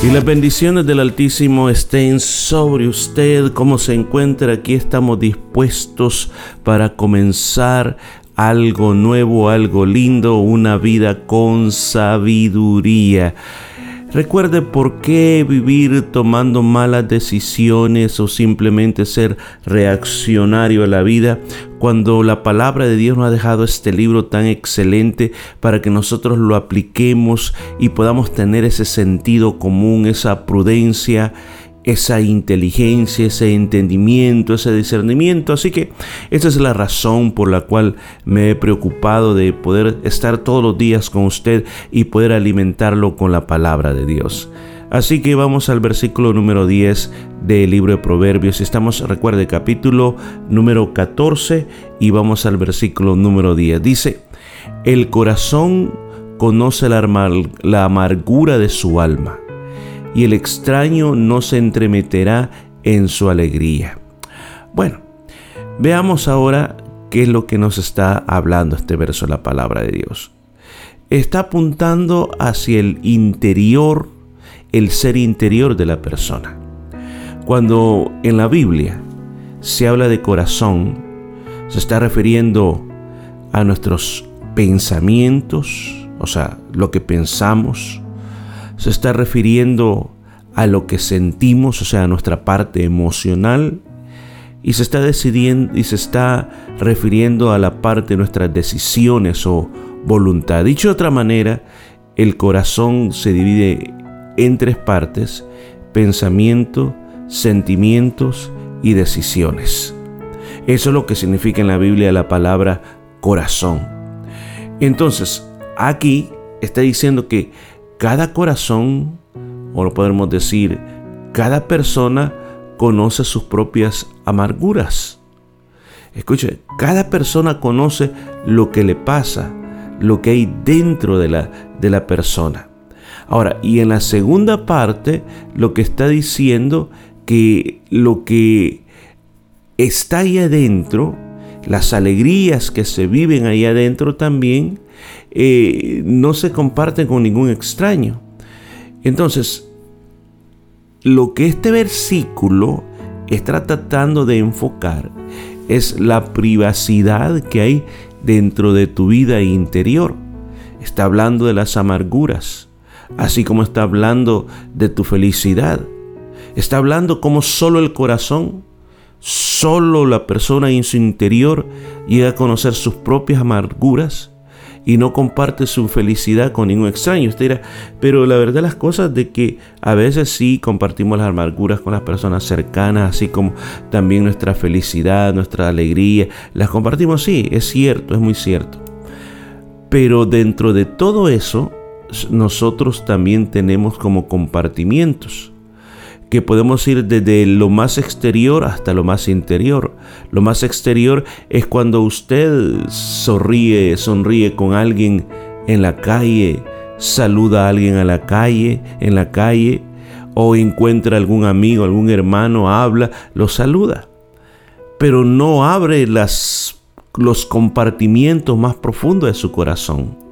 Y las bendiciones del Altísimo estén sobre usted. Como se encuentra aquí, estamos dispuestos para comenzar algo nuevo, algo lindo, una vida con sabiduría. Recuerde por qué vivir tomando malas decisiones o simplemente ser reaccionario a la vida cuando la palabra de Dios nos ha dejado este libro tan excelente para que nosotros lo apliquemos y podamos tener ese sentido común, esa prudencia, esa inteligencia, ese entendimiento, ese discernimiento. Así que esa es la razón por la cual me he preocupado de poder estar todos los días con usted y poder alimentarlo con la palabra de Dios. Así que vamos al versículo número 10 del libro de Proverbios. Estamos, recuerde, capítulo número 14 y vamos al versículo número 10. Dice, el corazón conoce la, la amargura de su alma y el extraño no se entremeterá en su alegría. Bueno, veamos ahora qué es lo que nos está hablando este verso la palabra de Dios. Está apuntando hacia el interior, el ser interior de la persona. Cuando en la Biblia se habla de corazón, se está refiriendo a nuestros pensamientos, o sea, lo que pensamos, se está refiriendo a lo que sentimos, o sea, a nuestra parte emocional, y se está decidiendo y se está refiriendo a la parte de nuestras decisiones o voluntad. Dicho de otra manera, el corazón se divide en tres partes: pensamiento, sentimientos y decisiones. Eso es lo que significa en la Biblia la palabra corazón. Entonces, aquí está diciendo que cada corazón, o lo podemos decir, cada persona conoce sus propias amarguras. Escuche, cada persona conoce lo que le pasa, lo que hay dentro de la, de la persona. Ahora, y en la segunda parte, lo que está diciendo que lo que está ahí adentro, las alegrías que se viven ahí adentro también, eh, no se comparten con ningún extraño. Entonces, lo que este versículo está tratando de enfocar es la privacidad que hay dentro de tu vida interior. Está hablando de las amarguras, así como está hablando de tu felicidad. Está hablando como solo el corazón, solo la persona en su interior llega a conocer sus propias amarguras y no comparte su felicidad con ningún extraño. Usted dirá, pero la verdad las cosas de que a veces sí compartimos las amarguras con las personas cercanas, así como también nuestra felicidad, nuestra alegría, las compartimos, sí, es cierto, es muy cierto. Pero dentro de todo eso, nosotros también tenemos como compartimientos que podemos ir desde lo más exterior hasta lo más interior. Lo más exterior es cuando usted sonríe, sonríe con alguien en la calle, saluda a alguien a la calle, en la calle, o encuentra algún amigo, algún hermano, habla, lo saluda. Pero no abre los compartimientos más profundos de su corazón.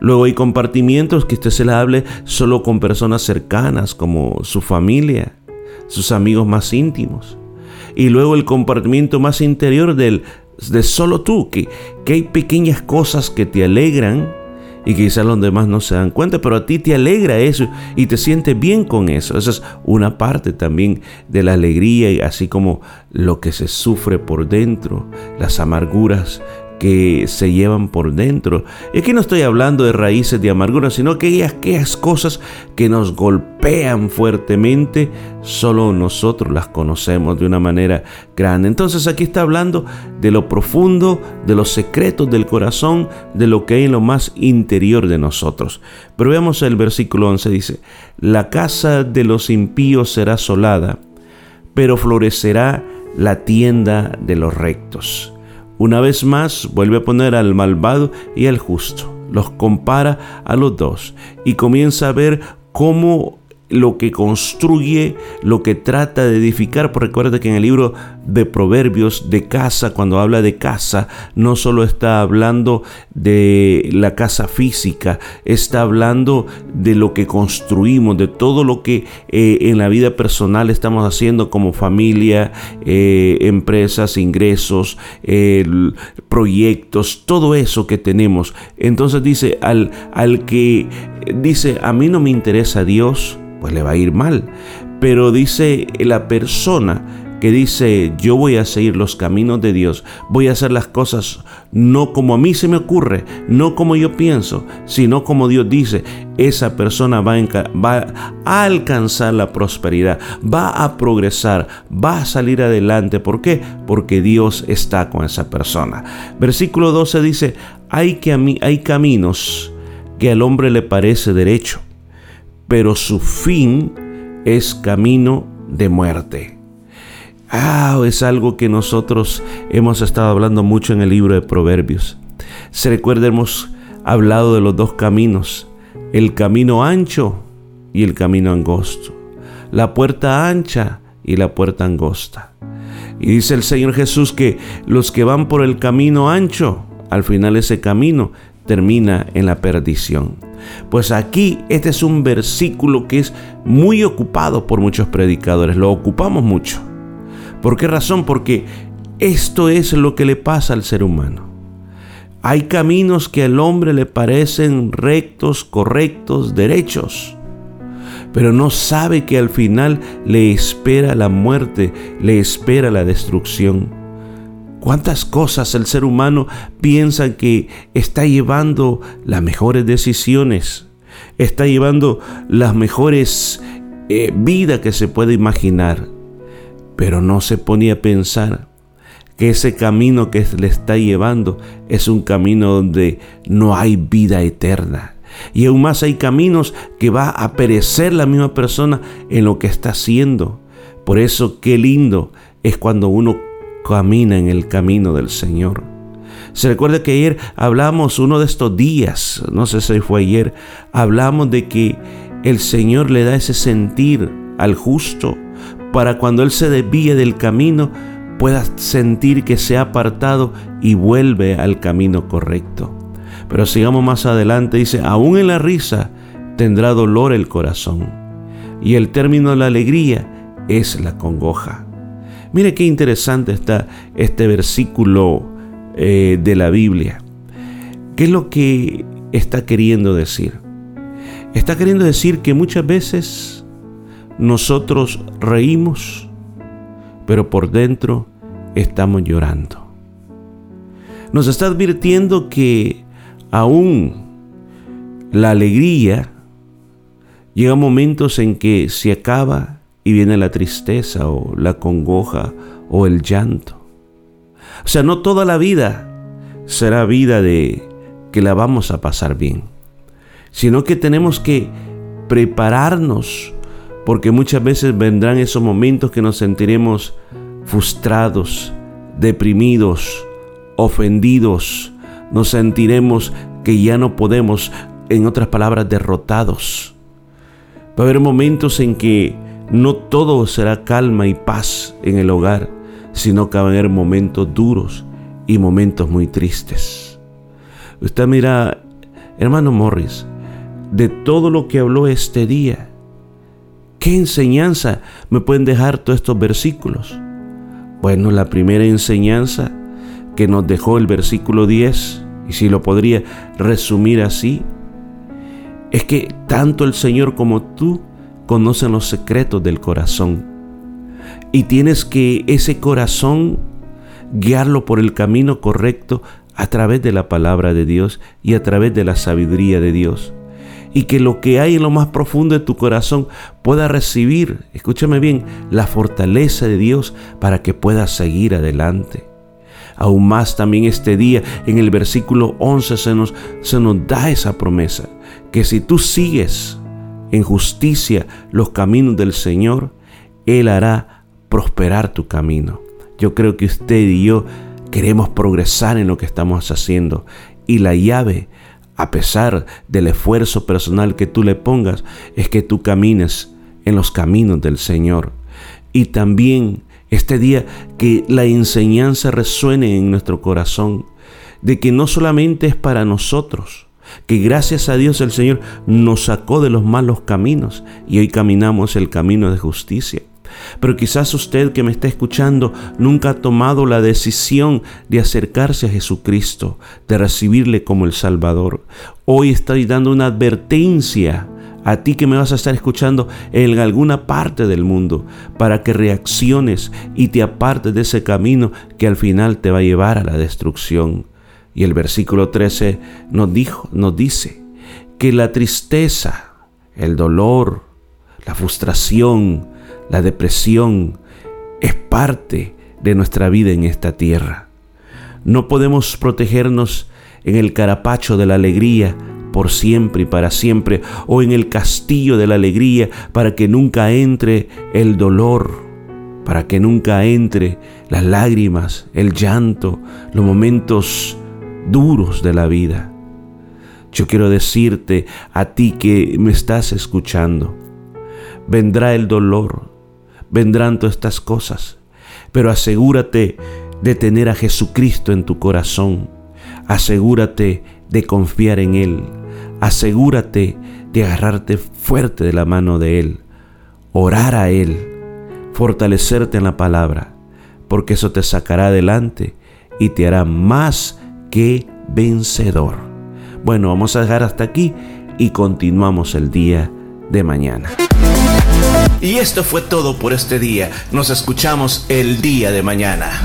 Luego hay compartimientos que usted se le hable solo con personas cercanas como su familia, sus amigos más íntimos. Y luego el compartimiento más interior del, de solo tú, que, que hay pequeñas cosas que te alegran y quizás los demás no se dan cuenta, pero a ti te alegra eso y te sientes bien con eso. Esa es una parte también de la alegría, así como lo que se sufre por dentro, las amarguras que se llevan por dentro. Y aquí no estoy hablando de raíces de amargura, sino que aquellas cosas que nos golpean fuertemente, solo nosotros las conocemos de una manera grande. Entonces aquí está hablando de lo profundo, de los secretos del corazón, de lo que hay en lo más interior de nosotros. Pero veamos el versículo 11, dice, la casa de los impíos será asolada, pero florecerá la tienda de los rectos. Una vez más vuelve a poner al malvado y al justo. Los compara a los dos y comienza a ver cómo lo que construye, lo que trata de edificar. Porque recuerda que en el libro de Proverbios de casa, cuando habla de casa, no solo está hablando de la casa física, está hablando de lo que construimos, de todo lo que eh, en la vida personal estamos haciendo como familia, eh, empresas, ingresos, proyectos, todo eso que tenemos. Entonces dice, al, al que dice, a mí no me interesa Dios, pues le va a ir mal. Pero dice la persona que dice, yo voy a seguir los caminos de Dios, voy a hacer las cosas no como a mí se me ocurre, no como yo pienso, sino como Dios dice, esa persona va a, alcanzar la prosperidad, va a progresar, va a salir adelante. ¿Por qué? Porque Dios está con esa persona. Versículo 12 dice, hay, que a mí, hay caminos que al hombre le parece derecho pero su fin es camino de muerte. Ah, es algo que nosotros hemos estado hablando mucho en el libro de Proverbios. Se recuerda, hemos hablado de los dos caminos, el camino ancho y el camino angosto, la puerta ancha y la puerta angosta. Y dice el Señor Jesús que los que van por el camino ancho, al final ese camino termina en la perdición. Pues aquí este es un versículo que es muy ocupado por muchos predicadores, lo ocupamos mucho. ¿Por qué razón? Porque esto es lo que le pasa al ser humano. Hay caminos que al hombre le parecen rectos, correctos, derechos, pero no sabe que al final le espera la muerte, le espera la destrucción. ¿Cuántas cosas el ser humano piensa que está llevando las mejores decisiones? Está llevando las mejores eh, vidas que se puede imaginar. Pero no se pone a pensar que ese camino que le está llevando es un camino donde no hay vida eterna. Y aún más hay caminos que va a perecer la misma persona en lo que está haciendo. Por eso qué lindo es cuando uno camina en el camino del Señor. Se recuerda que ayer hablamos, uno de estos días, no sé si fue ayer, hablamos de que el Señor le da ese sentir al justo para cuando Él se desvíe del camino pueda sentir que se ha apartado y vuelve al camino correcto. Pero sigamos más adelante, dice, aún en la risa tendrá dolor el corazón y el término de la alegría es la congoja. Mire qué interesante está este versículo eh, de la Biblia. ¿Qué es lo que está queriendo decir? Está queriendo decir que muchas veces nosotros reímos, pero por dentro estamos llorando. Nos está advirtiendo que aún la alegría llega momentos en que se acaba y viene la tristeza o la congoja o el llanto. O sea, no toda la vida será vida de que la vamos a pasar bien, sino que tenemos que prepararnos porque muchas veces vendrán esos momentos que nos sentiremos frustrados, deprimidos, ofendidos, nos sentiremos que ya no podemos, en otras palabras, derrotados. Va a haber momentos en que no todo será calma y paz en el hogar, sino que va a haber momentos duros y momentos muy tristes. Usted mira, hermano Morris, de todo lo que habló este día, ¿qué enseñanza me pueden dejar todos estos versículos? Bueno, la primera enseñanza que nos dejó el versículo 10, y si lo podría resumir así, es que tanto el Señor como tú conocen los secretos del corazón. Y tienes que ese corazón guiarlo por el camino correcto a través de la palabra de Dios y a través de la sabiduría de Dios. Y que lo que hay en lo más profundo de tu corazón pueda recibir, escúchame bien, la fortaleza de Dios para que puedas seguir adelante. Aún más también este día en el versículo 11 se nos, se nos da esa promesa, que si tú sigues en justicia los caminos del Señor, Él hará prosperar tu camino. Yo creo que usted y yo queremos progresar en lo que estamos haciendo y la llave, a pesar del esfuerzo personal que tú le pongas, es que tú camines en los caminos del Señor. Y también este día que la enseñanza resuene en nuestro corazón de que no solamente es para nosotros, que gracias a Dios el Señor nos sacó de los malos caminos y hoy caminamos el camino de justicia. Pero quizás usted que me está escuchando nunca ha tomado la decisión de acercarse a Jesucristo, de recibirle como el Salvador. Hoy estoy dando una advertencia a ti que me vas a estar escuchando en alguna parte del mundo, para que reacciones y te apartes de ese camino que al final te va a llevar a la destrucción. Y el versículo 13 nos dijo, nos dice que la tristeza, el dolor, la frustración, la depresión es parte de nuestra vida en esta tierra. No podemos protegernos en el carapacho de la alegría por siempre y para siempre, o en el castillo de la alegría para que nunca entre el dolor, para que nunca entre las lágrimas, el llanto, los momentos duros de la vida. Yo quiero decirte a ti que me estás escuchando, vendrá el dolor, vendrán todas estas cosas, pero asegúrate de tener a Jesucristo en tu corazón, asegúrate de confiar en Él, asegúrate de agarrarte fuerte de la mano de Él, orar a Él, fortalecerte en la palabra, porque eso te sacará adelante y te hará más que vencedor. Bueno, vamos a dejar hasta aquí y continuamos el día de mañana. Y esto fue todo por este día. Nos escuchamos el día de mañana.